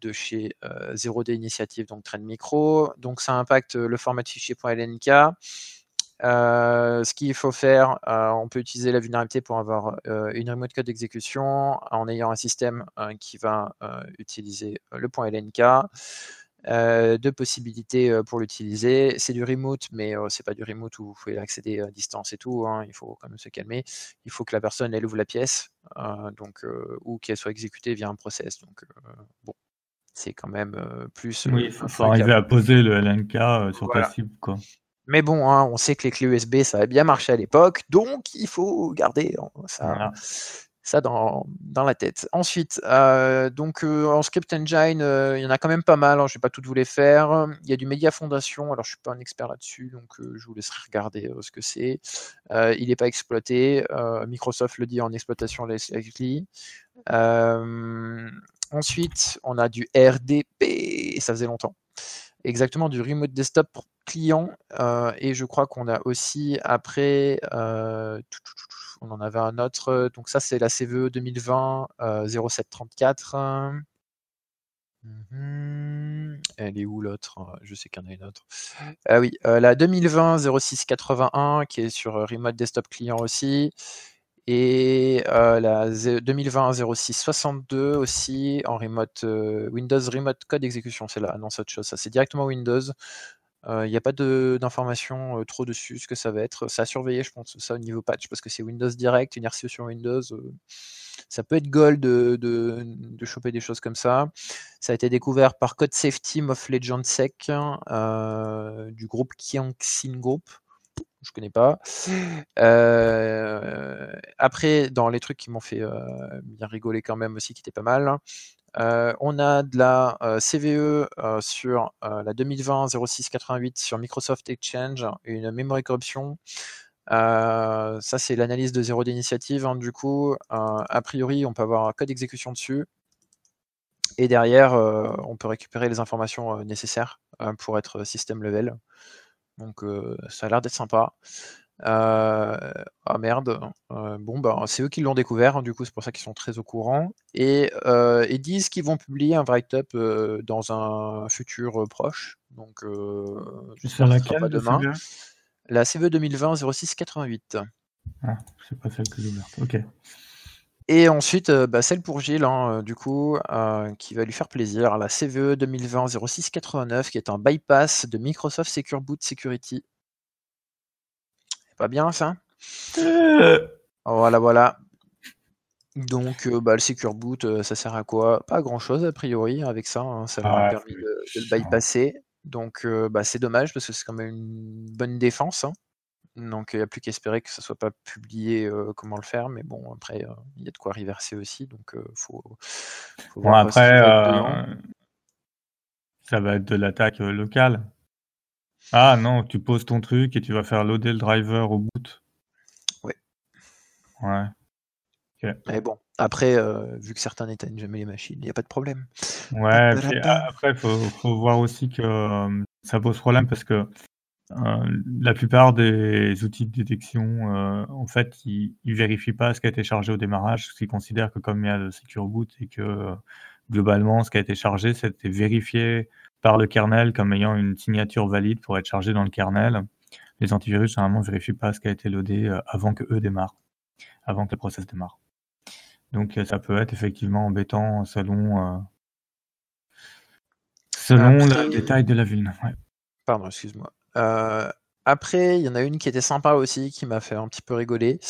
de chez euh, 0D Initiative, donc Trend Micro. Donc, ça impacte le format de fichier .lnk. Euh, ce qu'il faut faire, euh, on peut utiliser la vulnérabilité pour avoir euh, une remote code d'exécution en ayant un système qui va utiliser le .lnk. Euh, deux possibilités pour l'utiliser. C'est du remote, mais c'est pas du remote où vous pouvez accéder à distance et tout. hein, Il faut quand même se calmer. Il faut que la personne elle ouvre la pièce, donc ou qu'elle soit exécutée via un process. Donc bon, c'est quand même plus. Oui, il faut, arriver à poser le LNK sur Voilà. ta cible, quoi. Mais bon, hein, on sait que les clés USB ça a bien marché à l'époque, donc il faut garder hein, ça Voilà. ça dans, dans la tête. Ensuite, euh, donc euh, en script engine, euh, il y en a quand même pas mal. hein, je vais pas toutes vous les faire. Il y a du Media Foundation. Alors je suis pas un expert là-dessus, donc euh, je vous laisserai regarder euh, ce que c'est. Euh, il n'est pas exploité. euh, Microsoft le dit en exploitation. Euh, ensuite, on a du RDP. Ça faisait longtemps. Exactement, du remote desktop pour client. euh, et je crois qu'on a aussi après, euh, on en avait un autre. euh, Donc ça, c'est la CVE 2020 euh, 0734. Mhm. Elle est où l'autre? Je sais qu'il y en a une autre. Ah oui, la 2020 0681 qui est sur Remote Desktop Client aussi. Et euh, la Z- 2020 0662 aussi en remote euh, Windows Remote Code Exécution. C'est là, non, c'est autre chose. Ça, c'est directement Windows. Euh, Il n'y a pas d'informations euh, trop dessus, ce que ça va être. Ça a surveillé, je pense, ça au niveau patch, parce que c'est Windows Direct, une RCE sur Windows. euh, ça peut être gold de, choper des choses comme ça. Ça a été découvert par Code Safety of Legend Sec euh, du groupe Kianxin Group. Je connais pas. Euh, après, dans les trucs qui m'ont fait euh, bien rigoler quand même aussi, qui étaient pas mal, euh, on a de la CVE sur la 2020 0688 sur Microsoft Exchange, une memory corruption. Ça, c'est l'analyse de zéro d'initiative. hein, du coup, a priori, on peut avoir un code d'exécution dessus. Et derrière, on peut récupérer les informations nécessaires pour être système level. Donc, euh, ça a l'air d'être sympa. Euh, ah merde. Euh, bon, bah, c'est eux qui l'ont découvert, hein, du coup, c'est pour ça qu'ils sont très au courant. Et ils disent qu'ils vont publier un write-up dans un futur proche. Donc, C'est j'espère que ce sera laquelle pas de demain. La CVE 2020 0688. Ah, c'est pas celle que j'ai ouverte. Ok. Et ensuite, euh, bah, celle pour Gilles, hein, euh, du coup, euh, qui va lui faire plaisir, la CVE 2020 0689, qui est un bypass de Microsoft Secure Boot Security. C'est pas bien ça? Voilà, voilà. Donc, bah, le Secure Boot, ça sert à quoi? Pas à grand chose, a priori, avec ça. hein, ça leur a Ah, permis de, de le bypasser. Donc, bah, c'est dommage parce que c'est quand même une bonne défense. hein. Donc, il n'y a plus qu'à espérer que ça soit pas publié euh, comment le faire. Mais bon, après, il y a de quoi reverser aussi. Donc, il faut, faut Bon, voir si après, ça va être payant. euh, ça va être de l'attaque locale. Ah non, tu poses ton truc et tu vas faire loader le driver au boot. Ouais. Ouais. Mais bon, après, euh, vu que certains n'éteignent jamais les machines, il n'y a pas de problème. Ouais, puis après, il faut, faut voir aussi que euh, ça pose problème parce que euh, la plupart des outils de détection, euh, en fait, ils, ils vérifient pas ce qui a été chargé au démarrage, parce qu'ils considèrent que comme il y a le secure boot et que euh, globalement, ce qui a été chargé, c'était vérifié par le kernel comme ayant une signature valide pour être chargé dans le kernel. Les antivirus, généralement, ne vérifient pas ce qui a été loadé avant que eux démarrent, avant que le process démarre. Donc, ça peut être effectivement embêtant selon, selon le détail de la. Ouais. Pardon, excuse-moi. Euh, après, il y en a une qui était sympa aussi, qui m'a fait un petit peu rigoler.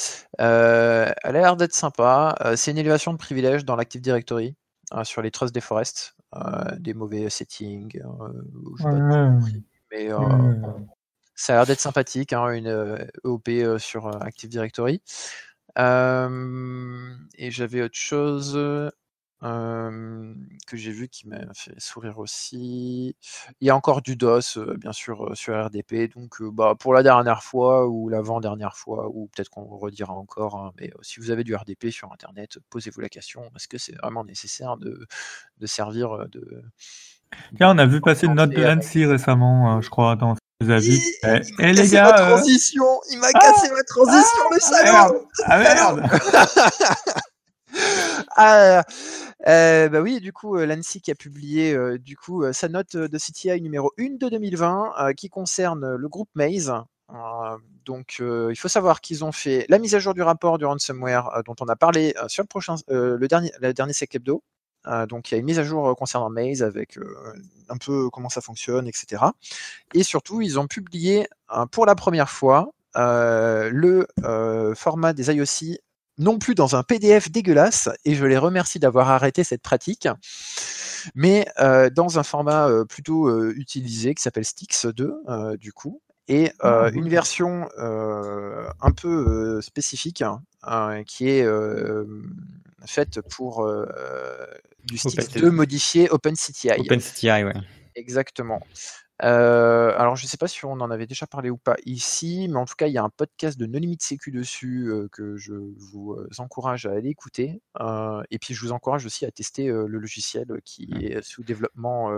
Euh, elle a l'air d'être sympa. Euh, c'est une élévation de privilèges dans l'Active Directory sur les trusts des forests, des mauvais settings. je mais Ça a l'air d'être sympathique, hein, une EOP sur Active Directory. et j'avais autre chose que j'ai vu qui m'a fait sourire aussi. Il y a encore du DOS, bien sûr, sur RDP. Donc, bah, pour la dernière fois ou l'avant-dernière fois, ou peut-être qu'on redira encore, hein, mais si vous avez du RDP sur Internet, posez-vous la question, est-ce que c'est vraiment nécessaire de, de servir de... Tiens, on a vu passer une note de l'ANSI récemment, je crois, dans ses avis. Eh, eh les gars, transition, il m'a cassé ma transition, le salaud. Ah merde, ah, ah, euh, bah oui, du coup, euh, l'ANSI qui a publié euh, du coup sa note de CTI numéro 1 de 2020 qui concerne le groupe Maze. donc, il faut savoir qu'ils ont fait la mise à jour du rapport du ransomware dont on a parlé sur le prochain, le dernier, dernier sec hebdo. donc, il y a une mise à jour concernant Maze avec un peu comment ça fonctionne, etc. Et surtout, ils ont publié pour la première fois le format des IOC non plus dans un PDF dégueulasse, et je les remercie d'avoir arrêté cette pratique, mais euh, dans un format euh, plutôt euh, utilisé qui s'appelle Stix 2, du coup, et ah, une version un peu spécifique hein, qui est faite pour du Stix 2 modifié OpenCTI. OpenCTI, ouais. Exactement. Euh, alors je ne sais pas si on en avait déjà parlé ou pas ici, mais en tout cas, il y a un podcast de No Limit Sécu dessus, euh, que je vous, euh, encourage à aller écouter. et puis je vous encourage aussi à tester, le logiciel, qui mmh. est sous développement,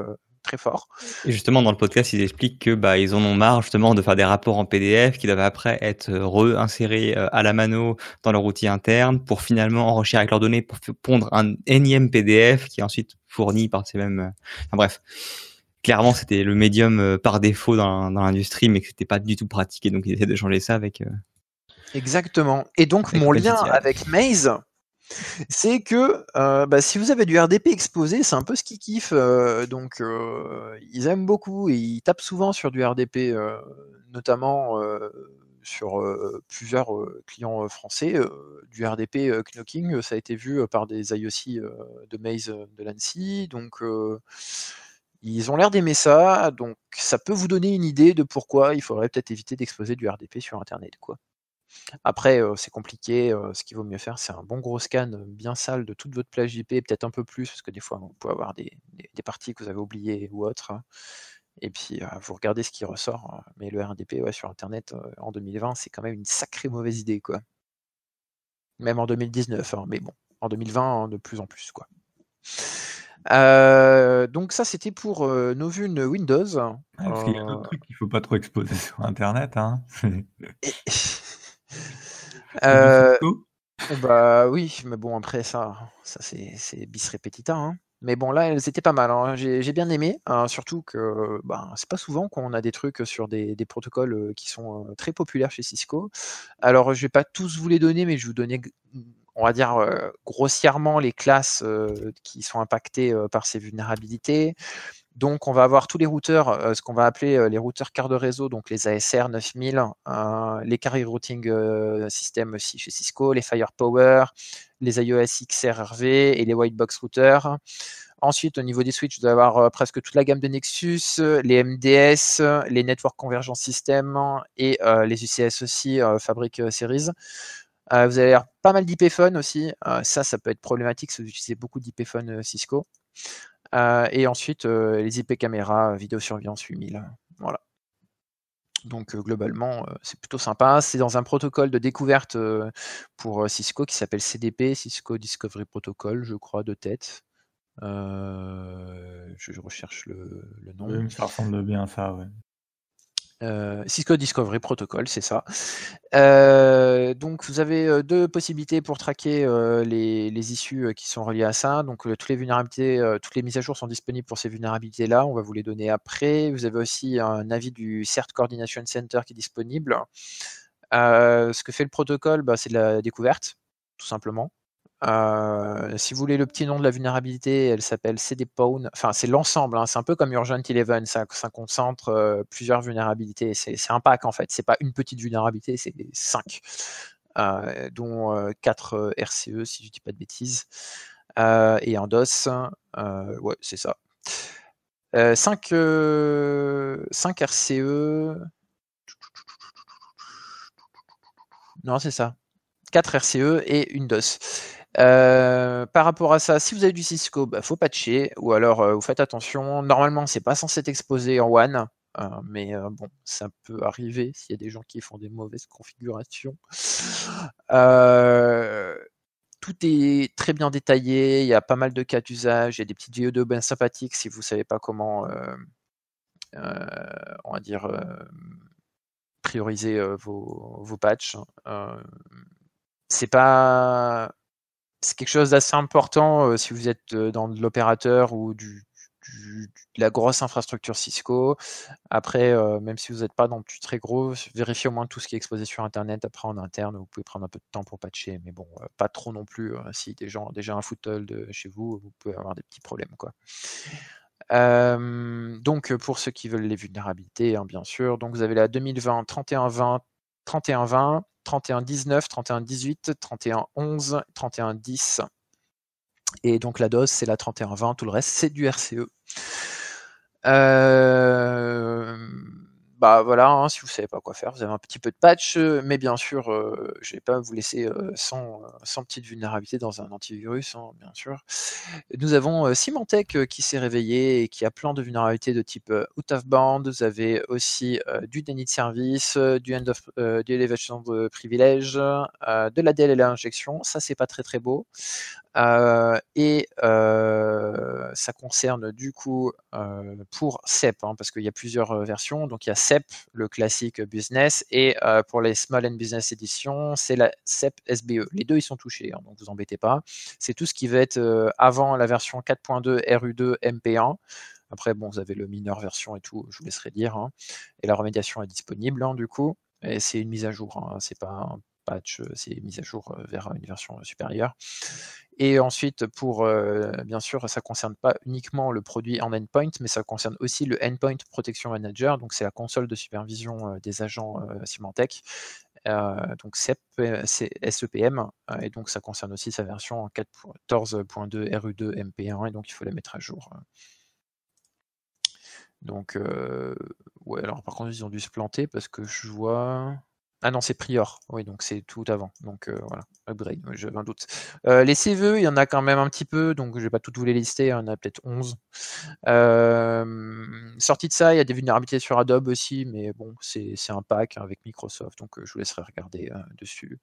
très fort. Et justement dans le podcast, ils expliquent que, bah, ils en ont marre justement de faire des rapports en PDF qui doivent après être, réinsérés, à la mano dans leur outil interne pour finalement enrichir avec leurs données pour pondre un énième PDF qui est ensuite fourni par ces mêmes, enfin bref clairement c'était le médium euh, par défaut dans, l'industrie, mais que c'était pas du tout pratiqué. Donc ils essaient de changer ça avec. Euh, Exactement. Et donc mon lien avec Maze, c'est que euh, bah, si vous avez du RDP exposé, c'est un peu ce qu'ils kiffent. donc ils aiment beaucoup et ils tapent souvent sur du RDP, notamment sur plusieurs clients français. du RDP knocking, ça a été vu par des IOC de Maze de l'ANSI. Donc ils ont l'air d'aimer ça, donc ça peut vous donner une idée de pourquoi il faudrait peut-être éviter d'exposer du RDP sur Internet. Après, euh, c'est compliqué. Euh, ce qu'il vaut mieux faire, c'est un bon gros scan euh, bien sale de toute votre plage IP, peut-être un peu plus, parce que des fois, vous pouvez avoir des, parties que vous avez oubliées ou autres. Et puis, vous regardez ce qui ressort. Mais le RDP sur Internet en 2020, c'est quand même une sacrée mauvaise idée. quoi. Même en 2019, hein, mais bon, en 2020, de plus en plus. quoi. Euh, donc ça, c'était pour euh, Novune Windows. Ah, parce qu'il y a d'autres euh trucs qu'il ne faut pas trop exposer sur Internet. Hein. bah oui, mais bon, après ça, ça c'est bis repetita. Hein. Mais bon, là, elles étaient pas mal. Hein. J'ai bien aimé, hein, surtout que bah, c'est pas souvent qu'on a des trucs sur des, des protocoles qui sont très populaires chez Cisco. Alors, je vais pas tous vous les donner, mais je vais vous donner on va dire grossièrement les classes qui sont impactées par ces vulnérabilités. Donc, on va avoir tous les routeurs, ce qu'on va appeler les routeurs carte de réseau, donc les ASR 9000, les Carrier Routing System aussi chez Cisco, les Firepower, les iOS XRRV et les Whitebox routers. Ensuite, au niveau des switches, vous allez avoir presque toute la gamme de Nexus, les MDS, les Network Convergence System et les UCS aussi, Fabric Series. Euh, vous avez pas mal d'IPphone aussi. Euh, ça, ça peut être problématique si vous utilisez beaucoup d'IPphone euh, Cisco. et ensuite, les IP caméras, vidéosurveillance 8000. Voilà. Donc globalement, c'est plutôt sympa. C'est dans un protocole de découverte pour Cisco qui s'appelle CDP, Cisco Discovery Protocol, je crois, de tête. je, recherche le, nom. ça ressemble bien ça. Euh, Cisco Discovery Protocol, c'est ça. Euh, donc vous avez euh, deux possibilités pour traquer les, issues qui sont reliées à ça. Donc toutes les vulnérabilités, toutes les mises à jour sont disponibles pour ces vulnérabilités-là. On va vous les donner après. Vous avez aussi un avis du CERT Coordination Center qui est disponible. ce que fait le protocole, bah, c'est de la découverte, tout simplement. Euh, si vous voulez le petit nom de la vulnérabilité, elle s'appelle CDPwn. Enfin, c'est l'ensemble. Hein, c'est un peu comme Urgent Eleven. Ça, ça concentre euh, plusieurs vulnérabilités. C'est un pack en fait. C'est pas une petite vulnérabilité, c'est cinq, euh, dont quatre RCE si je dis pas de bêtises. et en DOS, ouais, c'est ça. 5, 5 RCE. Non, c'est ça. 4 RCE et une DOS. Euh, par rapport à ça, si vous avez du Cisco, bah, faut patcher ou alors euh, vous faites attention. Normalement, c'est pas censé être exposé en WAN, euh, mais bon, ça peut arriver s'il y a des gens qui font des mauvaises configurations. tout est très bien détaillé, il y a pas mal de cas d'usage, il y a des petites vidéos de bien sympathiques si vous savez pas comment, on va dire, prioriser vos, vos patchs. c'est pas c'est quelque chose d'assez important si vous êtes dans de l'opérateur ou du, de la grosse infrastructure Cisco. Après, même si vous n'êtes pas dans du très gros, vérifiez au moins tout ce qui est exposé sur Internet. Après, en interne, vous pouvez prendre un peu de temps pour patcher, mais bon, pas trop non plus. si des gens déjà un foothold chez vous, vous pouvez avoir des petits problèmes. Quoi. donc, pour ceux qui veulent les vulnérabilités, hein, bien sûr, donc vous avez la 2020 3120 3120 31 19, 31 18, 31 11, 31 10. Et donc la dose, c'est la 31 20, tout le reste, c'est du RCE. Euh, bah voilà, hein, si vous savez pas quoi faire, vous avez un petit peu de patch, euh, mais bien sûr, euh, je vais pas vous laisser sans, sans, petite vulnérabilité dans un antivirus, hein, bien sûr. Nous avons Symantec qui s'est réveillé et qui a plein de vulnérabilités de type out of band. Vous avez aussi du déni de service, du end of, du elevation de privilège, de la DLL injection. Ça, c'est pas très très beau. Et ça concerne du coup pour CEP, hein, parce qu'il y a plusieurs versions. Donc il y a CEP, le classique business, et pour les Small and Business Edition, c'est la CEP SBE. Les deux, ils sont touchés, hein, donc vous embêtez pas. C'est tout ce qui va être avant la version 4.2 RU2 MP1. Après, bon, vous avez le mineur version et tout, je vous laisserai dire. Hein. Et la remédiation est disponible, du coup. Et c'est une mise à jour, c'est pas patch, c'est une mise à jour vers une version supérieure. Et ensuite, pour, bien sûr, ça ne concerne pas uniquement le produit en endpoint, mais ça concerne aussi le Endpoint Protection Manager, donc c'est la console de supervision des agents Symantec. donc c'est SEPM, et donc ça concerne aussi sa version 14.2 RU2 MP1, et donc il faut la mettre à jour. Donc, ouais, alors par contre, ils ont dû se planter parce que je vois. Ah non, c'est Prior. Oui, donc c'est tout avant. Donc euh, voilà, upgrade, j'avais un doute. Euh, les CVE, il y en a quand même un petit peu, donc je ne vais pas toutes vous les lister, il y en a peut-être 11. Euh, sorti de ça, il y a des vulnérabilités sur Adobe aussi, mais bon, c'est un pack avec Microsoft, donc je vous laisserai regarder dessus.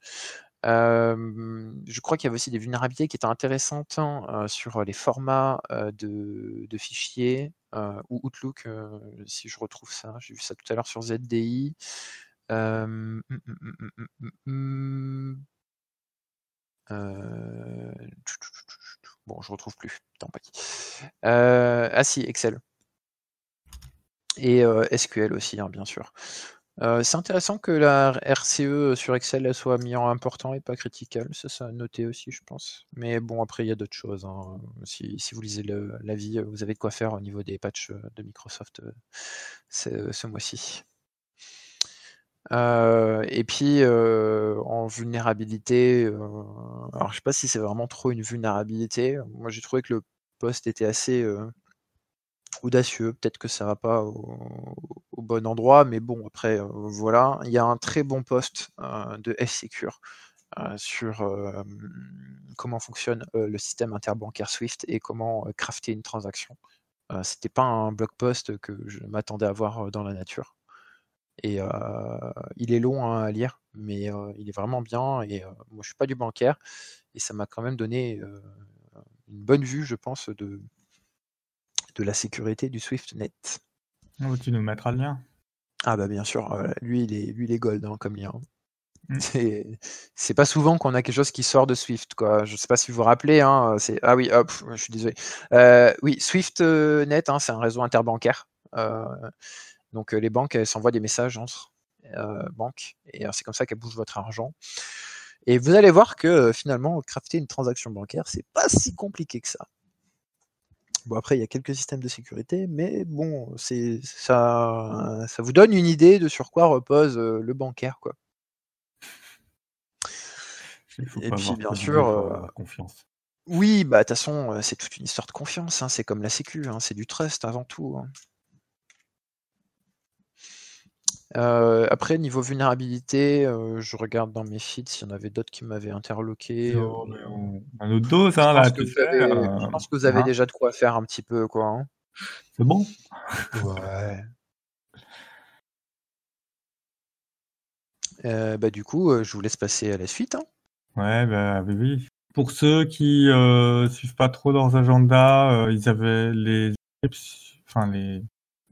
je crois qu'il y avait aussi des vulnérabilités qui étaient intéressantes hein, sur les formats de, de, fichiers ou Outlook, si je retrouve ça. J'ai vu ça tout à l'heure sur ZDI. Euh, bon, je retrouve plus. Tant euh, ah si, Excel. Et SQL aussi, hein, bien sûr. c'est intéressant que la RCE sur Excel soit mis en important et pas critical. Ça, ça a noté aussi, je pense. Mais bon, après, il y a d'autres choses. Hein. Si, vous lisez l'avis, vous avez de quoi faire au niveau des patchs de Microsoft ce mois-ci. Euh, et puis en vulnérabilité, alors je sais pas si c'est vraiment trop une vulnérabilité. Moi j'ai trouvé que le poste était assez audacieux. Peut-être que ça va pas au, bon endroit, mais bon après voilà. Il y a un très bon poste de F-Secure sur comment fonctionne le système interbancaire Swift et comment crafter une transaction. C'était pas un blog post que je m'attendais à voir dans la nature. Et il est long hein, à lire, mais il est vraiment bien. Et moi, je suis pas du bancaire, et ça m'a quand même donné une bonne vue, je pense, de, de la sécurité du SwiftNet. Oh, tu nous mettras le lien. Ah bah bien sûr, lui il est, lui il est gold hein, comme lien. Mmh. C'est pas souvent qu'on a quelque chose qui sort de Swift, quoi. Je sais pas si vous vous rappelez, hein, c'est ah oui, hop, je suis désolé. oui, SwiftNet, hein, c'est un réseau interbancaire. Donc les banques, elles s'envoient des messages entre banques, et c'est comme ça qu'elles bougent votre argent. Et vous allez voir que finalement, crafter une transaction bancaire, c'est pas si compliqué que ça. Bon, après, il y a quelques systèmes de sécurité, mais bon, c'est ça, ça vous donne une idée de sur quoi repose le bancaire, quoi. Et puis, bien sûr, confiance. Oui, bah de toute façon, c'est toute une histoire de confiance. Hein, c'est comme la sécu, hein, c'est du trust avant tout. Hein. Euh, après, niveau vulnérabilité, euh, je regarde dans mes feeds s'il y en avait d'autres qui m'avaient interloqué. euh, mais on a notre dose, je hein, là, pense que tu vous sais. avez, euh, je pense que vous avez hein, déjà de quoi faire un petit peu, quoi. hein. c'est bon. Ouais. Euh, bah, du coup, euh, je vous laisse passer à la suite. hein. Ouais, bah, oui, oui. Pour ceux qui euh, suivent pas trop leurs agendas, euh, ils avaient les, enfin les,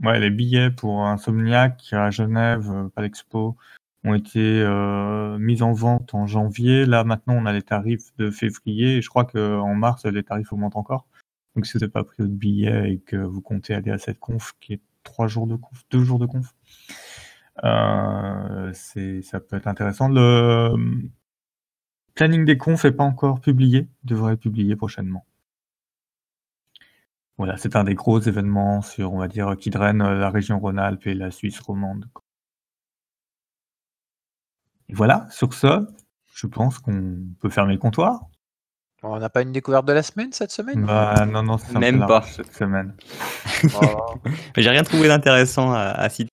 ouais, les billets pour Insomniac à Genève, euh, pas l'expo, ont été euh, mis en vente en janvier. Là, maintenant, on a les tarifs de février. Et je crois qu'en mars, les tarifs augmentent encore. Donc, si vous n'avez pas pris votre billet et que vous comptez aller à cette conf, qui est trois jours de conf, deux jours de conf, euh, ça peut être intéressant. Le planning des confs n'est pas encore publié, devrait être publié prochainement. Voilà, c'est un des gros événements sur, on va dire, qui draine euh, la région Rhône-Alpes et la Suisse romande. Et voilà, sur ce, je pense qu'on peut fermer le comptoir. On n'a pas une découverte de la semaine cette semaine? Bah, non, non, c'est un peu Même pas. cette semaine. Oh. Mais J'ai rien trouvé d'intéressant à, à citer.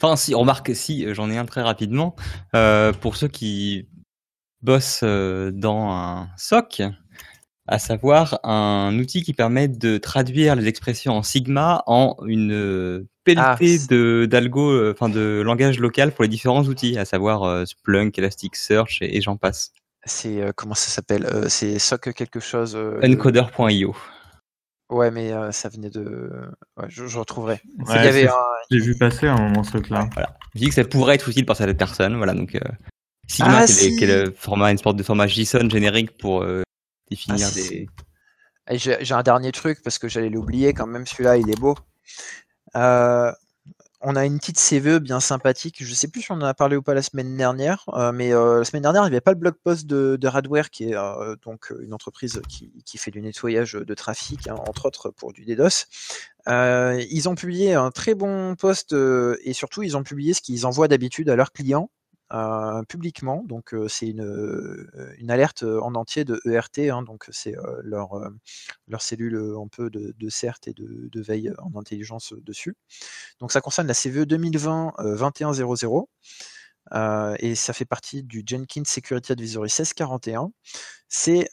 Enfin, si, remarque, si, j'en ai un très rapidement. Euh, pour ceux qui bossent euh, dans un SOC, à savoir un outil qui permet de traduire les expressions en Sigma en une euh, pelletée de d'algo, euh, enfin de langage local pour les différents outils, à savoir euh, Splunk, Elasticsearch et, et j'en passe. C'est euh, comment ça s'appelle Euh, C'est soc quelque chose. euh, Encoder.io. Ouais, mais euh, ça venait de. Ouais, je, je retrouverai. Ouais, un- J'ai vu passer un moment ce truc-là. Voilà. Je dis que ça pourrait être utile par certaines personnes. Voilà, donc euh, Sigma, Ah, qui, est, si. qui est le format, une sorte de format JSON générique pour euh, définir Ah, des. J'ai un dernier truc parce que j'allais l'oublier quand même, celui-là il est beau. Euh, on a une petite CVE bien sympathique. Je sais plus si on en a parlé ou pas la semaine dernière, euh, mais euh, la semaine dernière il n'y avait pas le blog post de, de Radware qui est euh, donc une entreprise qui, qui fait du nettoyage de trafic, hein, entre autres pour du DDoS. Ils ont publié un très bon post et surtout ils ont publié ce qu'ils envoient d'habitude à leurs clients publiquement. Donc c'est une, alerte en entier de ERT, hein, donc c'est leur, leur cellule un peu de, de CERT et de, de veille en intelligence dessus. Donc ça concerne la CVE 2020-2100. Euh, et ça fait partie du Jenkins Security Advisory 1641. C'est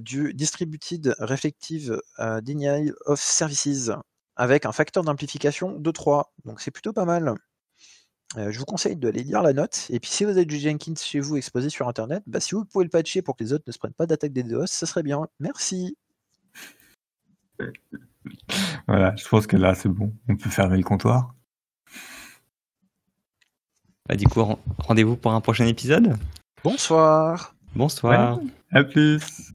du Distributed Reflective Denial of Services avec un facteur d'amplification de 3. Donc c'est plutôt pas mal. Euh, je vous conseille d'aller lire la note. Et puis si vous avez du Jenkins chez vous exposé sur Internet, bah, si vous pouvez le patcher pour que les autres ne se prennent pas d'attaque des DDoS, ça serait bien. Merci. Voilà, je pense que là, c'est bon. On peut fermer le comptoir. Bah, du coup, ren- rendez-vous pour un prochain épisode. Bonsoir. Bonsoir. À plus.